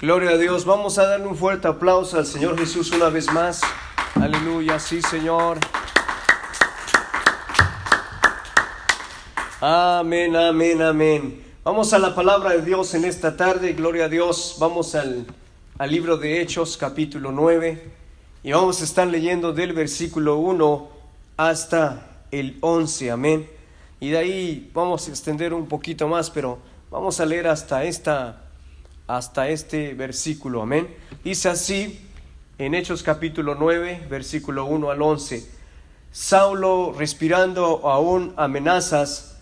Gloria a Dios. Vamos a darle un fuerte aplauso al Señor Jesús una vez más. Aleluya, sí Señor. Amén, amén, amén. Vamos a la palabra de Dios en esta tarde. Gloria a Dios. Vamos al, al libro de Hechos, capítulo 9. Y vamos a estar leyendo del versículo 1 hasta el 11. Amén. Y de ahí vamos a extender un poquito más, pero vamos a leer hasta esta hasta este versículo. Amén. Dice así en Hechos capítulo 9, versículo 1 al 11. Saulo, respirando aún amenazas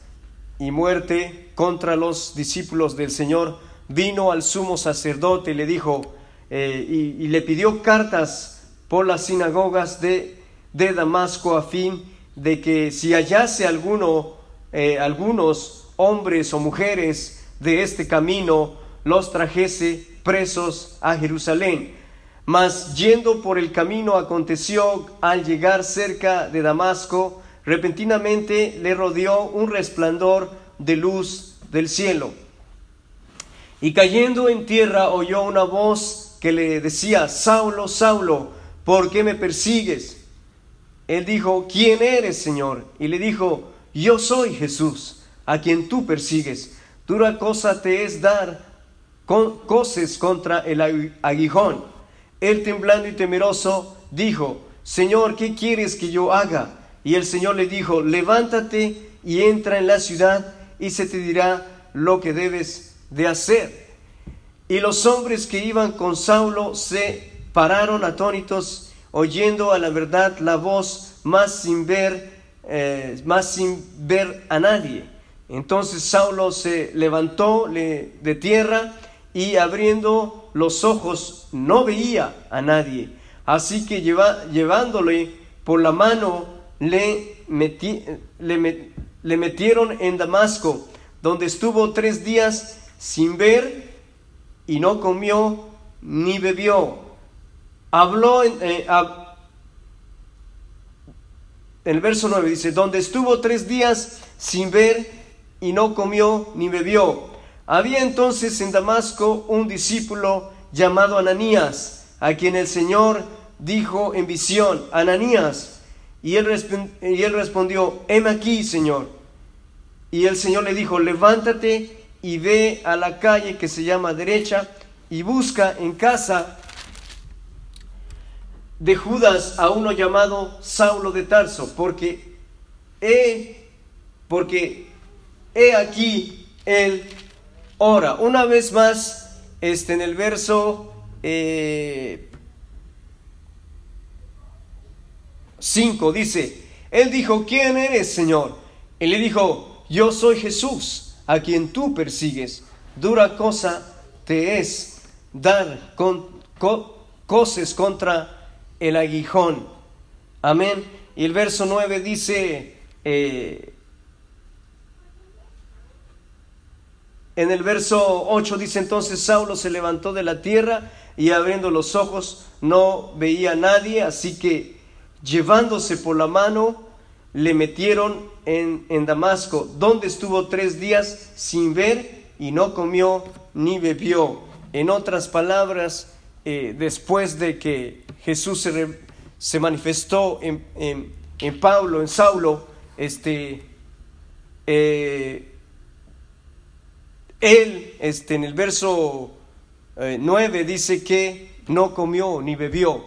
y muerte contra los discípulos del Señor, vino al sumo sacerdote y le dijo, eh, y, le pidió cartas por las sinagogas de, de Damasco a fin de que si hallase alguno, eh, algunos hombres o mujeres de este camino, los trajese presos a Jerusalén. Mas yendo por el camino aconteció al llegar cerca de Damasco, repentinamente le rodeó un resplandor de luz del cielo. Y cayendo en tierra oyó una voz que le decía, Saulo, Saulo, ¿por qué me persigues? Él dijo, ¿quién eres, Señor? Y le dijo, yo soy Jesús, a quien tú persigues. Dura cosa te es dar coces contra el aguijón. Él temblando y temeroso dijo, Señor, ¿qué quieres que yo haga? Y el Señor le dijo, levántate y entra en la ciudad y se te dirá lo que debes de hacer. Y los hombres que iban con Saulo se pararon atónitos, oyendo a la verdad la voz, más sin ver, eh, más sin ver a nadie. Entonces Saulo se levantó de tierra y abriendo los ojos no veía a nadie. Así que llevándole por la mano le, le, metieron en Damasco, donde estuvo tres días sin ver y no comió ni bebió. Habló en, eh, en el verso 9 dice, donde estuvo tres días sin ver y no comió ni bebió. Había entonces en Damasco un discípulo llamado Ananías, a quien el Señor dijo en visión, Ananías, y él, respondió, heme aquí, Señor. Y el Señor le dijo, levántate y ve a la calle que se llama derecha y busca en casa de Judas a uno llamado Saulo de Tarso, porque he, aquí él Ahora, una vez más, este, en el verso 5 eh, dice, Él dijo, ¿quién eres, Señor? Él le dijo, yo soy Jesús, a quien tú persigues. Dura cosa te es dar con, coces contra el aguijón. Amén. Y el verso 9 dice, eh, En el verso 8 dice entonces Saulo se levantó de la tierra y abriendo los ojos no veía a nadie, así que llevándose por la mano le metieron en, en Damasco, donde estuvo tres días sin ver y no comió ni bebió. En otras palabras, eh, después de que Jesús se, se manifestó en, en, en, Pablo, en Saulo, este, eh, él, este, en el verso 9 eh, dice que no comió ni bebió.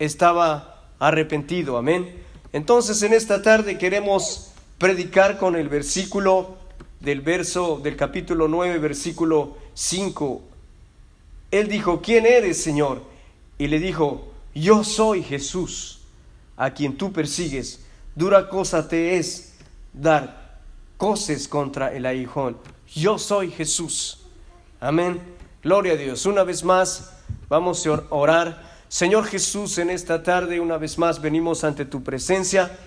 Estaba arrepentido, amén. Entonces en esta tarde queremos predicar con el versículo del verso del capítulo 9, versículo 5. Él dijo, ¿quién eres, Señor? Y le dijo, yo soy Jesús, a quien tú persigues. Dura cosa te es dar coces contra el aguijón yo soy Jesús. Amén. Gloria a Dios. Una vez más, vamos a orar. Señor Jesús, en esta tarde, una vez más, venimos ante tu presencia.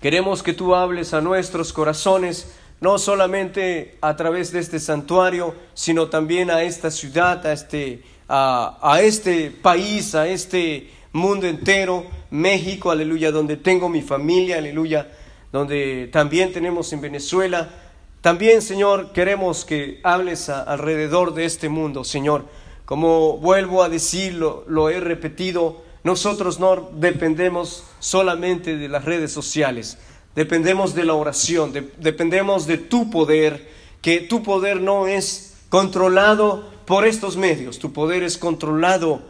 Queremos que tú hables a nuestros corazones, no solamente a través de este santuario, sino también a esta ciudad, a este, a, a este país, a este mundo entero, México, aleluya, donde tengo mi familia, aleluya, donde también tenemos en Venezuela también, Señor, queremos que hables alrededor de este mundo, Señor. Como vuelvo a decirlo, lo he repetido, nosotros no dependemos solamente de las redes sociales, dependemos de la oración, dependemos de tu poder, que tu poder no es controlado por estos medios, tu poder es controlado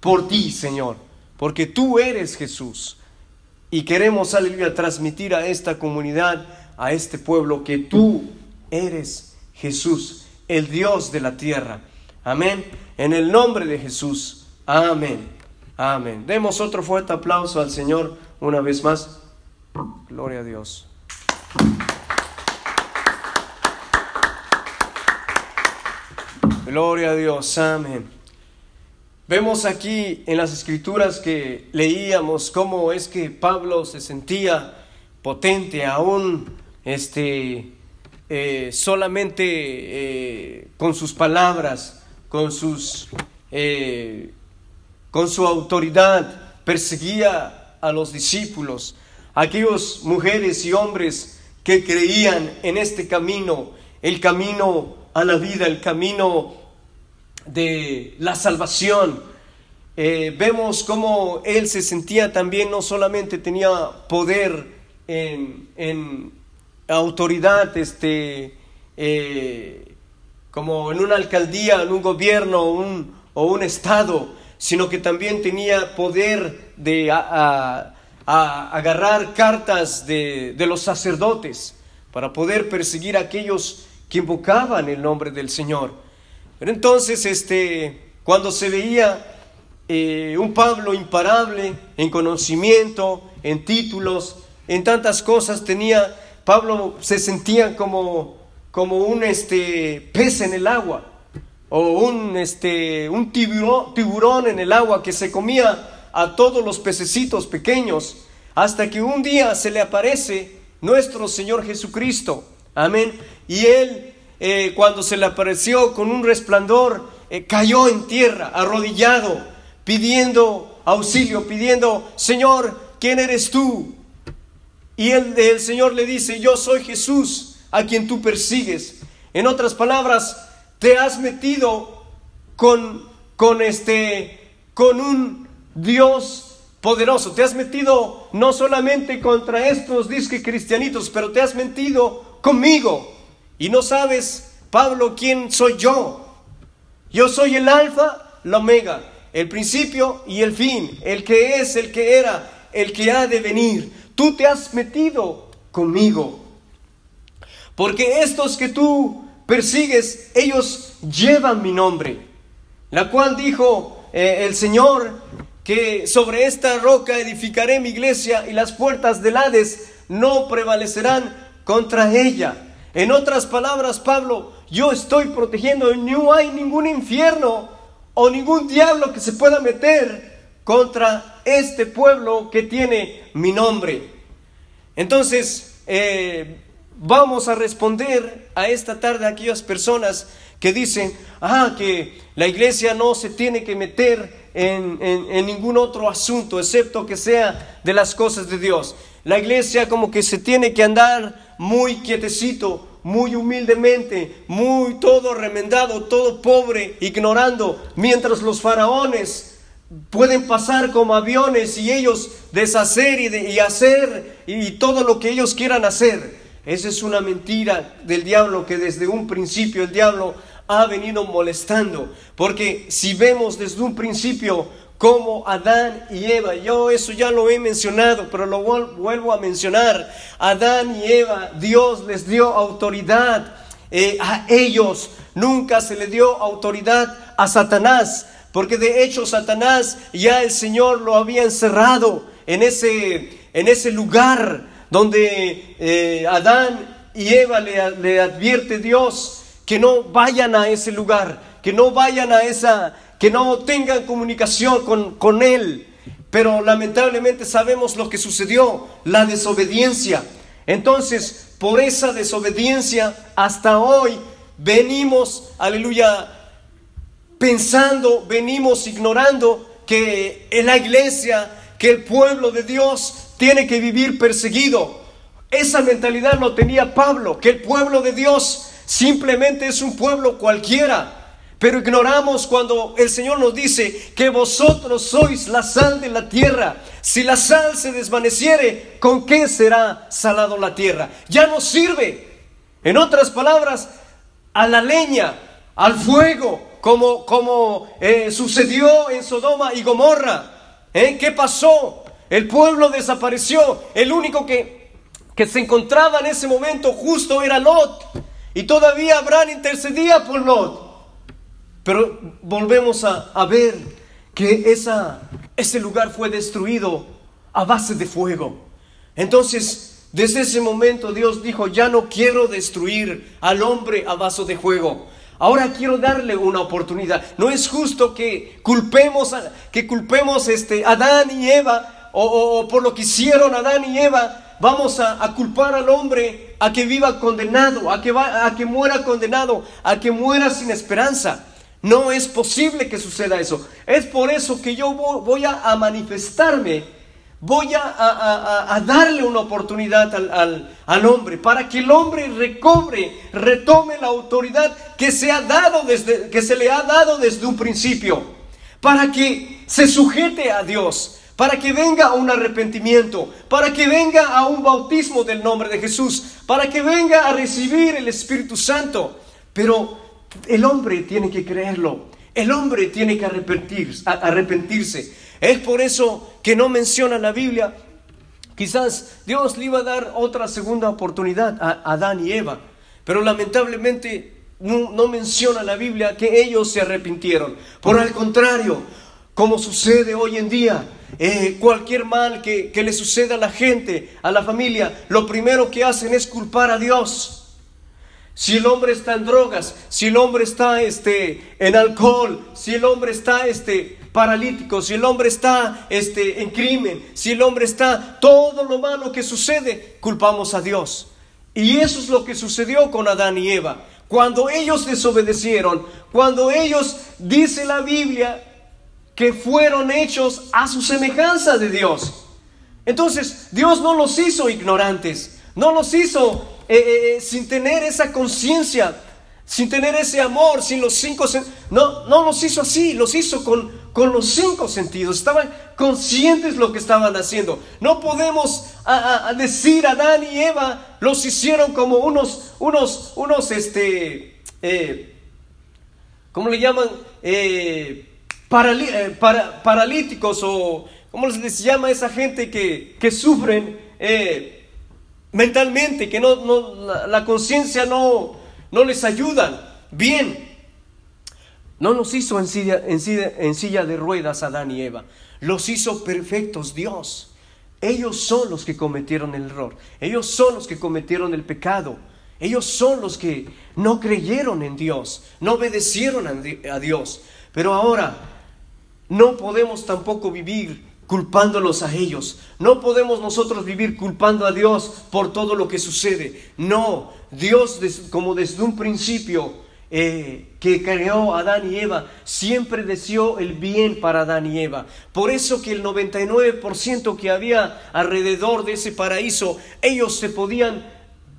por ti, Señor, porque tú eres Jesús. Y queremos, aleluya, transmitir a esta comunidad, a este pueblo, que tú eres Jesús, el Dios de la tierra. Amén. En el nombre de Jesús. Amén. Amén. Demos otro fuerte aplauso al Señor una vez más. Gloria a Dios. Gloria a Dios. Amén. Vemos aquí en las escrituras que leíamos cómo es que Pablo se sentía potente aún este, eh, solamente eh, con sus palabras, con, sus, eh, con su autoridad, perseguía a los discípulos, aquellos mujeres y hombres que creían en este camino, el camino a la vida, el camino de la salvación. Vemos cómo él se sentía también, no solamente tenía poder en, autoridad, este, eh, como en una alcaldía, en un gobierno o un estado, sino que también tenía poder de agarrar cartas de, de, los sacerdotes para poder perseguir a aquellos que invocaban el nombre del Señor. Pero entonces, este, cuando se veía eh, un Pablo imparable en conocimiento, en títulos, en tantas cosas, tenía, Pablo se sentía como, como un este, pez en el agua o un, este, un tiburón, tiburón en el agua que se comía a todos los pececitos pequeños, hasta que un día se le aparece nuestro Señor Jesucristo. Amén. Y él eh, cuando se le apareció con un resplandor, eh, cayó en tierra, arrodillado, pidiendo auxilio, pidiendo, Señor, ¿quién eres tú? Y el, Señor le dice, yo soy Jesús, a quien tú persigues. En otras palabras, te has metido con, con, este, con un Dios poderoso. Te has metido no solamente contra estos disque cristianitos, pero te has metido conmigo. Y no sabes, Pablo, quién soy yo. Yo soy el alfa, la omega, el principio y el fin, el que es, el que era, el que ha de venir. Tú te has metido conmigo. Porque estos que tú persigues, ellos llevan mi nombre. La cual dijo eh, el Señor que sobre esta roca edificaré mi iglesia y las puertas del Hades no prevalecerán contra ella. En otras palabras, Pablo, yo estoy protegiendo, no hay ningún infierno o ningún diablo que se pueda meter contra este pueblo que tiene mi nombre. Entonces, eh, vamos a responder a esta tarde a aquellas personas que dicen, ah, que la iglesia no se tiene que meter en, en, ningún otro asunto, excepto que sea de las cosas de Dios. La iglesia como que se tiene que andar muy quietecito, muy humildemente, muy todo remendado, todo pobre, ignorando, mientras los faraones pueden pasar como aviones y ellos deshacer y, y hacer y todo lo que ellos quieran hacer. Esa es una mentira del diablo que desde un principio el diablo ha venido molestando. Porque si vemos desde un principio como Adán y Eva. Yo eso ya lo he mencionado, pero lo vuelvo a mencionar. Adán y Eva, Dios les dio autoridad eh, a ellos. Nunca se le dio autoridad a Satanás, porque de hecho Satanás ya el Señor lo había encerrado en ese, en ese lugar donde eh, Adán y Eva le, le advierte Dios que no vayan a ese lugar, que no vayan a esa que no tengan comunicación con, con Él. Pero lamentablemente sabemos lo que sucedió, la desobediencia. Entonces, por esa desobediencia, hasta hoy venimos, aleluya, pensando, venimos ignorando que en la iglesia, que el pueblo de Dios tiene que vivir perseguido. Esa mentalidad lo tenía Pablo, que el pueblo de Dios simplemente es un pueblo cualquiera. Pero ignoramos cuando el Señor nos dice que vosotros sois la sal de la tierra. Si la sal se desvaneciere, ¿con qué será salado la tierra? Ya no sirve. En otras palabras, a la leña, al fuego, como, como eh, sucedió en Sodoma y Gomorra. ¿Eh? ¿Qué pasó? El pueblo desapareció. El único que, que se encontraba en ese momento justo era Lot. Y todavía Abraham intercedía por Lot. Pero volvemos a, ver que esa, ese lugar fue destruido a base de fuego. Entonces, desde ese momento Dios dijo, ya no quiero destruir al hombre a base de fuego. Ahora quiero darle una oportunidad. No es justo que culpemos a, que culpemos este, Adán y Eva o, por lo que hicieron Adán y Eva. Vamos a, culpar al hombre a que viva condenado, a que, va, a que muera condenado, a que muera sin esperanza. No es posible que suceda eso. Es por eso que yo voy a, manifestarme, voy a, darle una oportunidad al, hombre, para que el hombre recobre, retome la autoridad que se, ha dado desde, que se le ha dado desde un principio, para que se sujete a Dios, para que venga a un arrepentimiento, para que venga a un bautismo del nombre de Jesús, para que venga a recibir el Espíritu Santo. Pero el hombre tiene que creerlo. El hombre tiene que arrepentirse. Es por eso que no menciona la Biblia. Quizás Dios le iba a dar otra segunda oportunidad a Adán y Eva. Pero lamentablemente no, menciona la Biblia que ellos se arrepintieron. Por el contrario, como sucede hoy en día, eh, cualquier mal que, que le suceda a la gente, a la familia, lo primero que hacen es culpar a Dios. Si el hombre está en drogas, si el hombre está este, en alcohol, si el hombre está este, paralítico, si el hombre está este, en crimen, si el hombre está todo lo malo que sucede, culpamos a Dios. Y eso es lo que sucedió con Adán y Eva. Cuando ellos desobedecieron, cuando ellos, dice la Biblia, que fueron hechos a su semejanza de Dios. Entonces, Dios no los hizo ignorantes, no los hizo eh, eh, eh, sin tener esa conciencia, sin tener ese amor, sin los cinco no, no los hizo así, los hizo con, con los cinco sentidos, estaban conscientes lo que estaban haciendo. No podemos a, decir Adán y Eva los hicieron como unos, unos, unos, este, ¿cómo le llaman? paralíticos o, ¿cómo les llama esa gente que, que sufren? mentalmente, que no, la, conciencia no, no les ayuda. Bien, no los hizo en silla, de ruedas Adán y Eva, los hizo perfectos Dios. Ellos son los que cometieron el error, ellos son los que cometieron el pecado, ellos son los que no creyeron en Dios, no obedecieron a Dios. Pero ahora no podemos tampoco vivir culpándolos a ellos. No podemos nosotros vivir culpando a Dios por todo lo que sucede. No, Dios como desde un principio eh, que creó Adán y Eva, siempre deseó el bien para Adán y Eva. Por eso que el 99% que había alrededor de ese paraíso, ellos se podían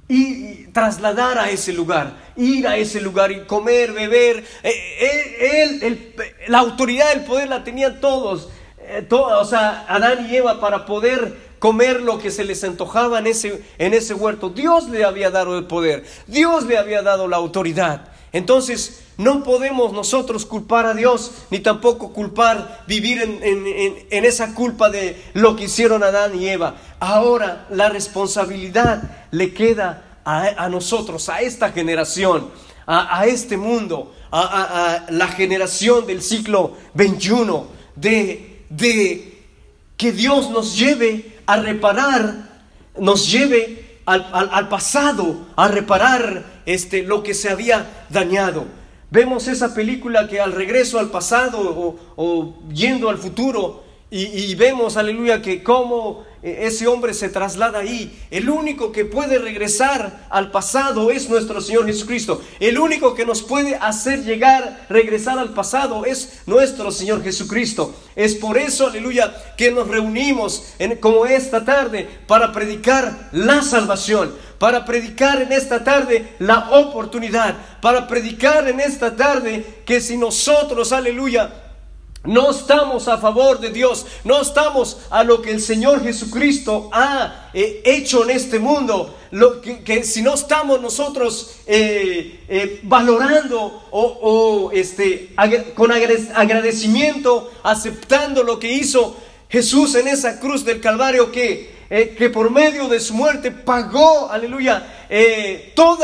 ir, trasladar a ese lugar, ir a ese lugar y comer, beber. Eh, él, la autoridad, el poder la tenían todos. Eh, o sea, Adán y Eva para poder comer lo que se les antojaba en ese, en ese huerto. Dios le había dado el poder, Dios le había dado la autoridad. Entonces, no podemos nosotros culpar a Dios, ni tampoco culpar, vivir en, esa culpa de lo que hicieron Adán y Eva. Ahora la responsabilidad le queda a, nosotros, a esta generación, a, este mundo, a, a la generación del siglo XXI, de de que Dios nos lleve a reparar, nos lleve al, pasado, a reparar este, lo que se había dañado. Vemos esa película que al regreso al pasado o, yendo al futuro y, vemos, aleluya, que cómo, ese hombre se traslada ahí. El único que puede regresar al pasado es nuestro Señor Jesucristo. El único que nos puede hacer llegar, regresar al pasado es nuestro Señor Jesucristo. Es por eso, aleluya, que nos reunimos en, como esta tarde para predicar la salvación, para predicar en esta tarde la oportunidad, para predicar en esta tarde que si nosotros, aleluya, no estamos a favor de Dios, no estamos a lo que el Señor Jesucristo ha eh, hecho en este mundo, lo que, si no estamos nosotros eh, eh, valorando o, este, con agradecimiento, aceptando lo que hizo Jesús en esa cruz del Calvario que eh, que por medio de su muerte pagó, aleluya, eh, todo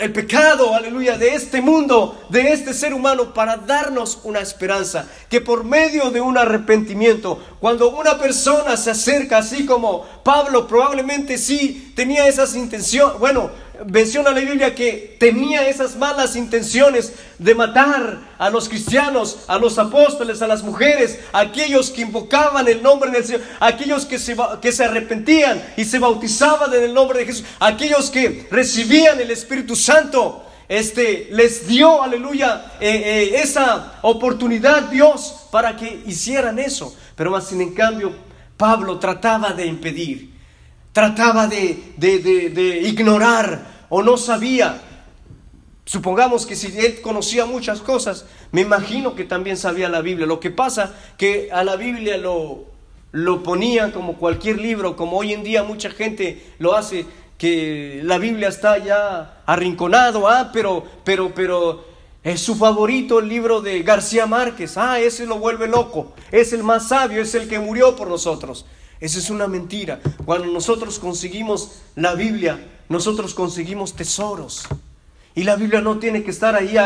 el pecado, aleluya, de este mundo, de este ser humano, para darnos una esperanza. Que por medio de un arrepentimiento, cuando una persona se acerca, así como Pablo probablemente sí tenía esas intenciones, bueno, menciona la Biblia que tenía esas malas intenciones de matar a los cristianos, a los apóstoles, a las mujeres, a aquellos que invocaban el nombre del Señor, aquellos que se, que se arrepentían y se bautizaban en el nombre de Jesús, aquellos que recibían el Espíritu Santo. Este les dio, aleluya, eh, eh, esa oportunidad Dios para que hicieran eso. Pero más sin en cambio, Pablo trataba de impedir trataba de, de, ignorar o no sabía. Supongamos que si él conocía muchas cosas, me imagino que también sabía la Biblia. Lo que pasa que a la Biblia lo, lo ponía como cualquier libro, como hoy en día mucha gente lo hace, que la Biblia está ya arrinconado, ah, pero, pero, pero es su favorito el libro de García Márquez, ah, ese lo vuelve loco, es el más sabio, es el que murió por nosotros. Esa es una mentira. Cuando nosotros conseguimos la Biblia, nosotros conseguimos tesoros. Y la Biblia no tiene que estar ahí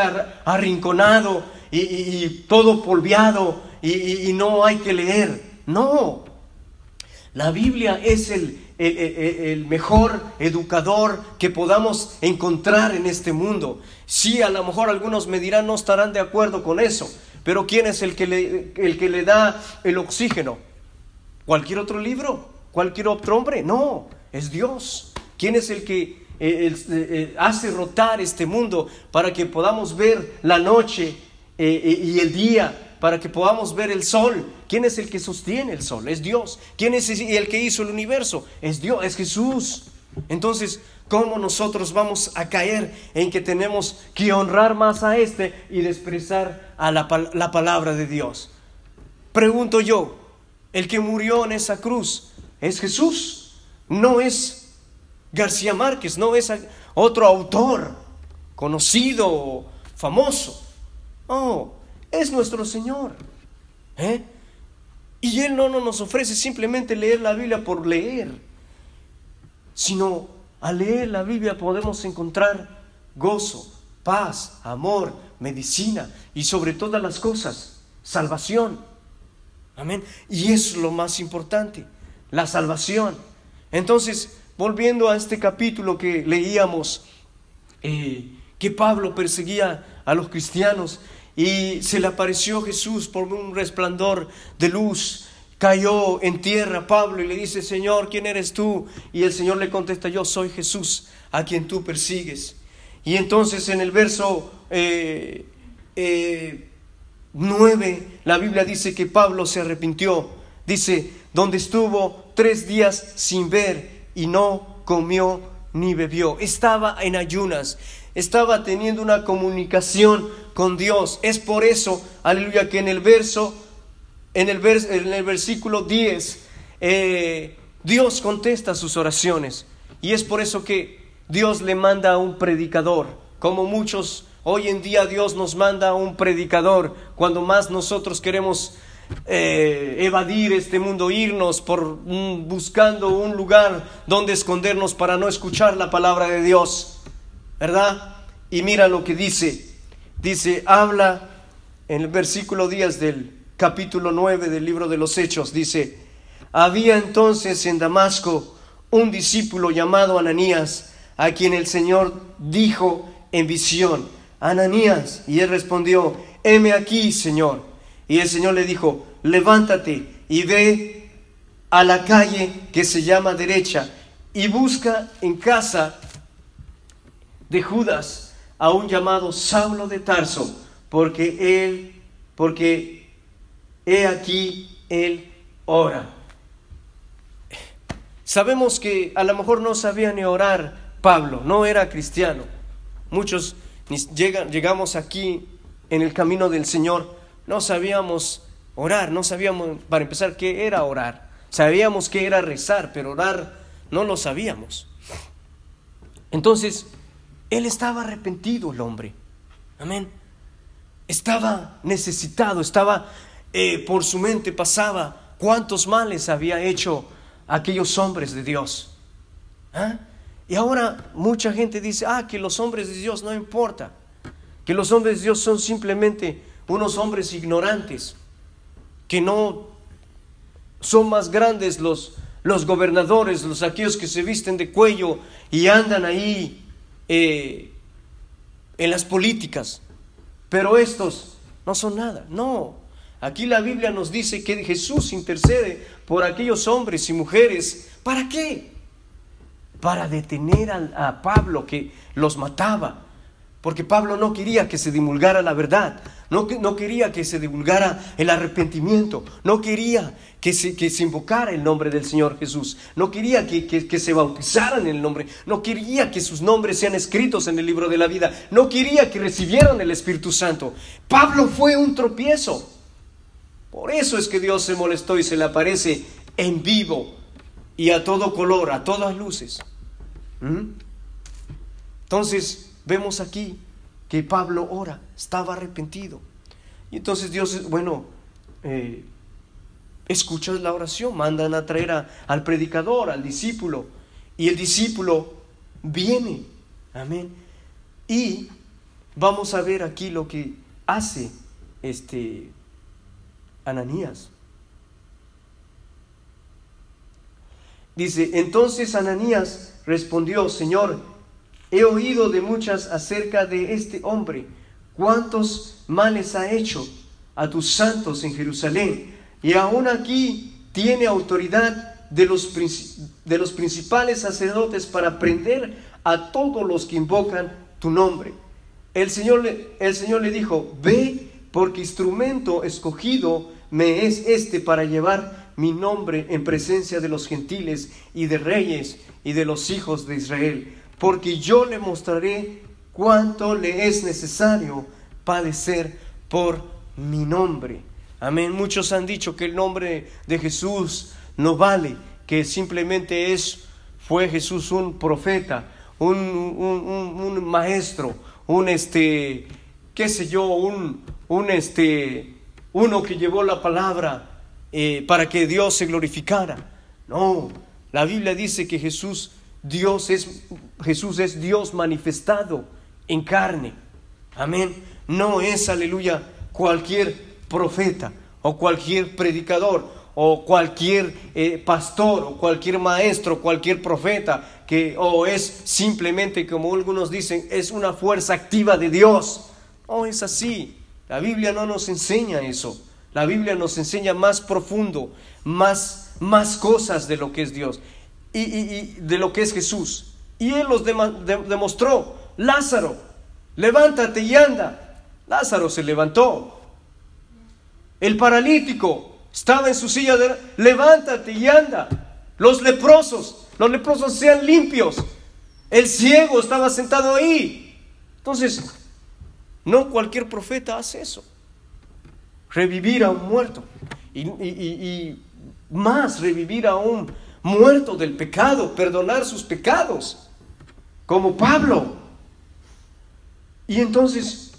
arrinconado y, todo polviado y, no hay que leer. No. La Biblia es el, mejor educador que podamos encontrar en este mundo. Sí, a lo mejor algunos me dirán no estarán de acuerdo con eso, pero ¿quién es el que el que le da el oxígeno? Cualquier otro libro, cualquier otro hombre. No, es Dios. ¿Quién es el que eh, eh, eh, hace rotar este mundo para que podamos ver la noche y el día, para que podamos ver el sol? ¿Quién es el que sostiene el sol? Es Dios. ¿Quién es el que hizo el universo? Es Dios, es Jesús. Entonces, ¿cómo nosotros vamos a caer en que tenemos que honrar más a este y despreciar a la, la palabra de Dios? Pregunto yo, el que murió en esa cruz es Jesús, no es García Márquez, no es otro autor conocido, famoso. Oh, es nuestro Señor. ¿eh? Y Él no, no nos ofrece simplemente leer la Biblia por leer, sino al leer la Biblia podemos encontrar gozo, paz, amor, medicina y sobre todas las cosas, salvación. Amén. Y es lo más importante, la salvación. Entonces, volviendo a este capítulo que leíamos, eh, que Pablo perseguía a los cristianos y se le apareció Jesús por un resplandor de luz. Cayó en tierra Pablo y le dice, Señor, ¿quién eres tú? Y el Señor le contesta, yo soy Jesús, a quien tú persigues. Y entonces en el verso eh, eh, 9, la Biblia dice que Pablo se arrepintió. Dice, donde estuvo tres días sin ver y no comió ni bebió. Estaba en ayunas, estaba teniendo una comunicación con Dios. Es por eso, aleluya, que en el verso, en el, en el versículo 10, eh, Dios contesta sus oraciones. Y es por eso que Dios le manda a un predicador, como muchos Hoy en día Dios nos manda un predicador. Cuando más nosotros queremos eh, evadir este mundo, irnos por buscando un lugar donde escondernos para no escuchar la palabra de Dios, ¿verdad? Y mira lo que dice, dice, habla en el versículo 10 del capítulo 9 del libro de los Hechos, dice, había entonces en Damasco un discípulo llamado Ananías, a quien el Señor dijo en visión, Ananías. Y él respondió, heme aquí, Señor. Y el Señor le dijo, levántate y ve a la calle que se llama derecha y busca en casa de Judas a un llamado Saulo de Tarso, porque él, porque he aquí él ora. Sabemos que a lo mejor no sabía ni orar Pablo, no era cristiano. Muchos llegamos aquí en el camino del Señor, no sabíamos orar, no sabíamos, para empezar, qué era orar. Sabíamos qué era rezar, pero orar no lo sabíamos. Entonces, él estaba arrepentido, el hombre. Amén. Estaba necesitado, estaba eh, por su mente pasaba cuántos males había hecho aquellos hombres de Dios. ¿Ah? Y ahora mucha gente dice, ah, que los hombres de Dios no importa, que los hombres de Dios son simplemente unos hombres ignorantes, que no son más grandes los, los gobernadores, los aquellos que se visten de cuello y andan ahí eh, en las políticas. Pero estos no son nada. No. Aquí la Biblia nos dice que Jesús intercede por aquellos hombres y mujeres. ¿Para qué? Para detener a, Pablo que los mataba, porque Pablo no quería que se divulgara la verdad, no, no quería que se divulgara el arrepentimiento, no quería que se, que se invocara el nombre del Señor Jesús, no quería que, que, se bautizaran en el nombre, no quería que sus nombres sean escritos en el libro de la vida, no quería que recibieran el Espíritu Santo. Pablo fue un tropiezo. Por eso es que Dios se molestó y se le aparece en vivo y a todo color, a todas luces. ¿Mm? Entonces, Vemos aquí que Pablo ora, estaba arrepentido. Y entonces Dios, bueno, eh, escucha la oración, mandan a traer al predicador, al discípulo, y el discípulo viene. Amén. Y vamos a ver aquí lo que hace este Ananías. Dice, entonces Ananías respondió, Señor, He oído de muchas acerca de este hombre, cuántos males ha hecho a tus santos en Jerusalén, y aún aquí tiene autoridad de los, de los principales sacerdotes para prender a todos los que invocan tu nombre. El Señor, el Señor le dijo, ve porque instrumento escogido me es este para llevar mi nombre en presencia de los gentiles y de reyes y de los hijos de Israel porque yo le mostraré cuánto le es necesario padecer por mi nombre. Amén. Muchos han dicho que el nombre de Jesús no vale, que simplemente es, fue Jesús un profeta, un, un, maestro, un este, qué sé yo, un, un este, uno que llevó la palabra eh, para que Dios se glorificara. No, la Biblia dice que Jesús Dios es, Jesús es Dios manifestado en carne. Amén. No es, aleluya, cualquier profeta o cualquier predicador o cualquier eh, pastor o cualquier maestro, cualquier profeta, que o es simplemente, como algunos dicen, es una fuerza activa de Dios. No es así. La Biblia no nos enseña eso. La Biblia nos enseña más profundo, más, más cosas de lo que es Dios y, de lo que es Jesús. Y él los demostró. Lázaro, levántate y anda. Lázaro se levantó. El paralítico estaba en su silla de... Levántate y anda. Los leprosos, los leprosos sean limpios. El ciego estaba sentado ahí. Entonces, no cualquier profeta hace eso. Revivir a un muerto. Y, más, revivir a un muerto del pecado, perdonar sus pecados, como Pablo. Y entonces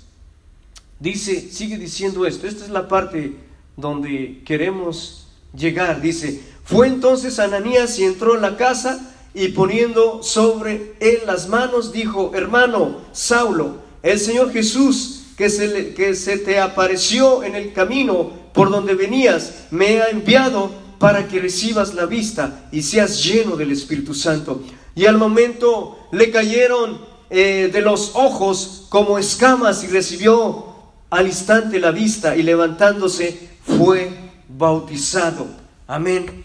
dice, sigue diciendo esto, esta es la parte donde queremos llegar, dice, fue entonces Ananías y entró en la casa y poniendo sobre él las manos dijo, hermano Saulo, el Señor Jesús que se, que se te apareció en el camino por donde venías, me ha enviado para que recibas la vista y seas lleno del Espíritu Santo. Y al momento le cayeron eh, de los ojos como escamas y recibió al instante la vista y levantándose fue bautizado. Amén.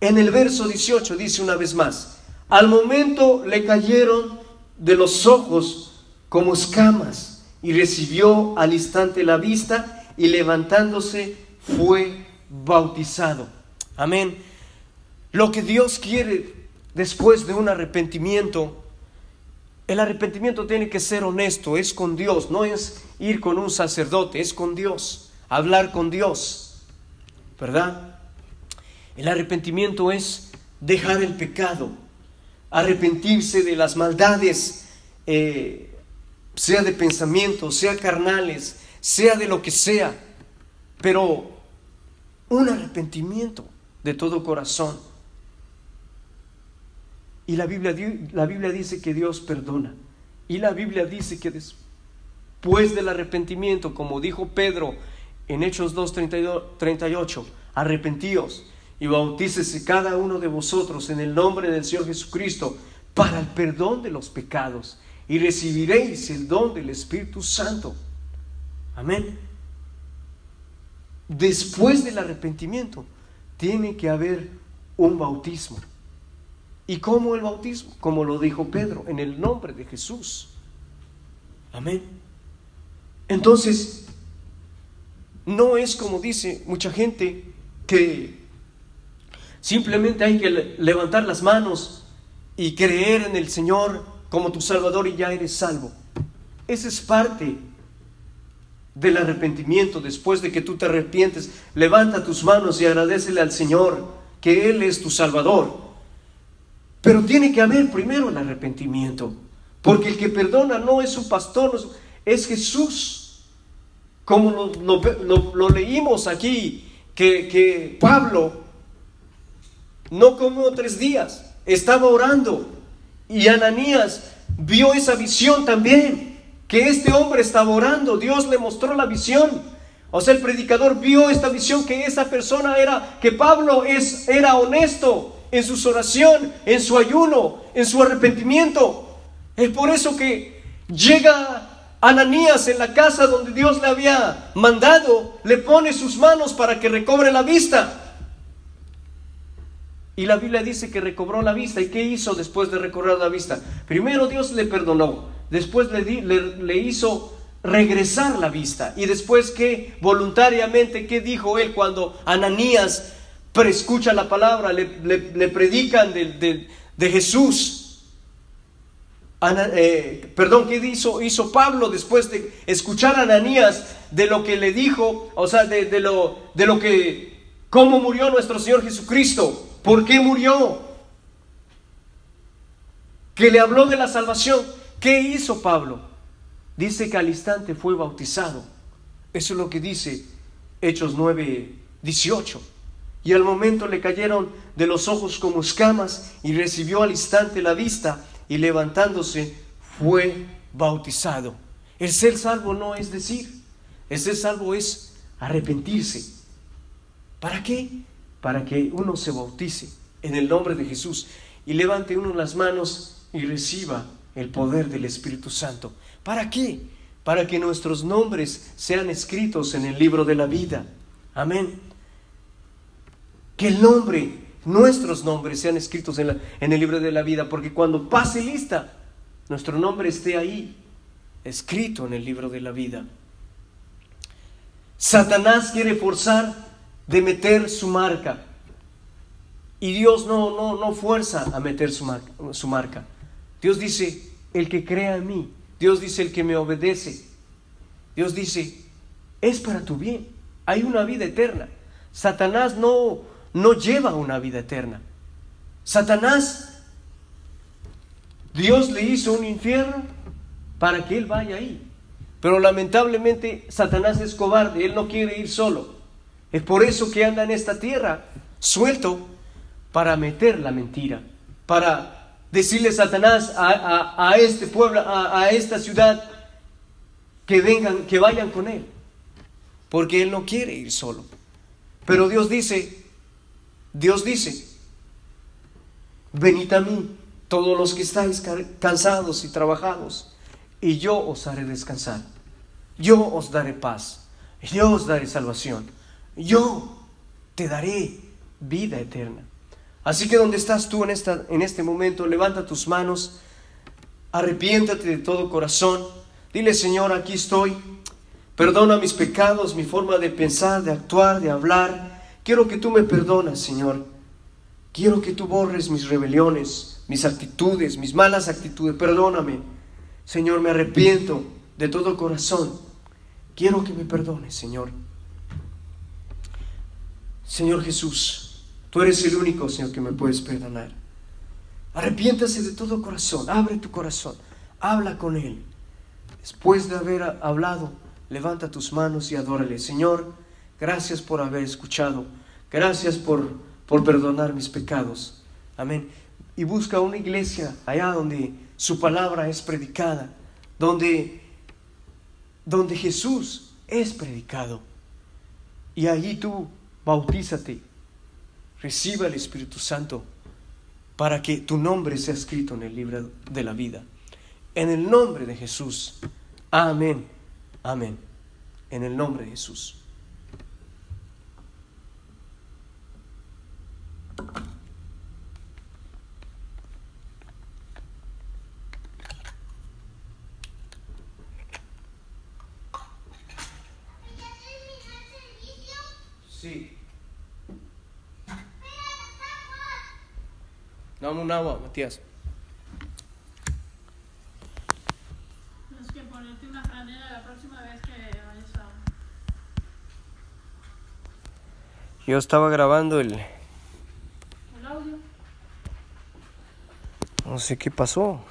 En el verso 18 dice una vez más, al momento le cayeron de los ojos como escamas y recibió al instante la vista y levantándose fue bautizado. Amén. Lo que Dios quiere después de un arrepentimiento, el arrepentimiento tiene que ser honesto, es con Dios, no es ir con un sacerdote, es con Dios, hablar con Dios, ¿verdad? El arrepentimiento es dejar el pecado, arrepentirse de las maldades, eh, sea de pensamiento, sea carnales, sea de lo que sea, pero un arrepentimiento de todo corazón. Y la Biblia, la Biblia dice que Dios perdona. Y la Biblia dice que después del arrepentimiento, como dijo Pedro en Hechos 2.38, arrepentíos y bautícese cada uno de vosotros en el nombre del Señor Jesucristo para el perdón de los pecados y recibiréis el don del Espíritu Santo. Amén. Después del arrepentimiento tiene que haber un bautismo. ¿Y cómo el bautismo? Como lo dijo Pedro, en el nombre de Jesús. Amén. Entonces, no es como dice mucha gente que simplemente hay que levantar las manos y creer en el Señor como tu Salvador y ya eres salvo. Esa es parte del arrepentimiento. Después de que tú te arrepientes, levanta tus manos y agradecele al Señor que Él es tu Salvador. Pero tiene que haber primero el arrepentimiento, porque el que perdona no es su pastor, es Jesús. Como lo, leímos aquí, que, que Pablo no comió tres días, estaba orando y Ananías vio esa visión también, que este hombre estaba orando, Dios le mostró la visión. O sea, el predicador vio esta visión que esa persona era, que Pablo es, era honesto en su oración, en su ayuno, en su arrepentimiento. Es por eso que llega Ananías en la casa donde Dios le había mandado, le pone sus manos para que recobre la vista. Y la Biblia dice que recobró la vista. ¿Y qué hizo después de recobrar la vista? Primero Dios le perdonó, después le, le, hizo regresar la vista. Y después que voluntariamente, ¿qué dijo él cuando Ananías escucha la palabra, le, predican de, Jesús? Eh, perdón, ¿qué hizo, hizo Pablo después de escuchar a Ananías de lo que le dijo, o sea, de, lo, de lo que, cómo murió nuestro Señor Jesucristo? ¿Por qué murió? Que le habló de la salvación. ¿Qué hizo Pablo? Dice que al instante fue bautizado. Eso es lo que dice Hechos 9, 18. Y al momento le cayeron de los ojos como escamas y recibió al instante la vista y levantándose fue bautizado. El ser salvo no es decir, el ser salvo es arrepentirse. ¿Para qué? Para que uno se bautice en el nombre de Jesús y levante uno las manos y reciba el poder del Espíritu Santo. ¿Para qué? Para que nuestros nombres sean escritos en el libro de la vida. Amén. Que el nombre, nuestros nombres sean escritos en, en el libro de la vida, porque cuando pase lista, nuestro nombre esté ahí, escrito en el libro de la vida. Satanás quiere forzar de meter su marca. Y Dios no, no, no fuerza a meter su marca. Dios dice, el que crea en mí. Dios dice, el que me obedece. Dios dice, es para tu bien. Hay una vida eterna. Satanás no, no lleva una vida eterna. Satanás, Dios le hizo un infierno para que él vaya ahí. Pero lamentablemente Satanás es cobarde, él no quiere ir solo. Es por eso que anda en esta tierra suelto para meter la mentira, para decirle a Satanás a, este pueblo, a, a esta ciudad, que vengan, que vayan con él, porque él no quiere ir solo. Pero Dios dice, Dios dice, venid a mí, todos los que estáis cansados y trabajados, y yo os haré descansar. Yo os daré paz, yo os daré salvación yo te daré vida eterna. Así que donde estás tú en, esta, en este momento, levanta tus manos, arrepiéntate de todo corazón, dile Señor, aquí estoy, perdona mis pecados, mi forma de pensar, de actuar, de hablar. Quiero que tú me perdonas, Señor. Quiero que tú borres mis rebeliones, mis actitudes, mis malas actitudes. Perdóname. Señor, me arrepiento de todo corazón. Quiero que me perdones, Señor. Señor Jesús, tú eres el único, Señor, que me puedes perdonar. Arrepiéntase de todo corazón, abre tu corazón, habla con Él. Después de haber hablado, levanta tus manos y adórale. Señor, gracias por haber escuchado, gracias por, por perdonar mis pecados. Amén. Y busca una iglesia allá donde su palabra es predicada, donde, donde Jesús es predicado. Y allí tú bautízate, reciba el Espíritu Santo para que tu nombre sea escrito en el libro de la vida. En el nombre de Jesús. Amén. Amén. En el nombre de Jesús. Sí. Dame un agua, Matías. Tienes que ponerte una franela la próxima vez que vayas a... Yo estaba grabando el... el audio. No sé qué pasó.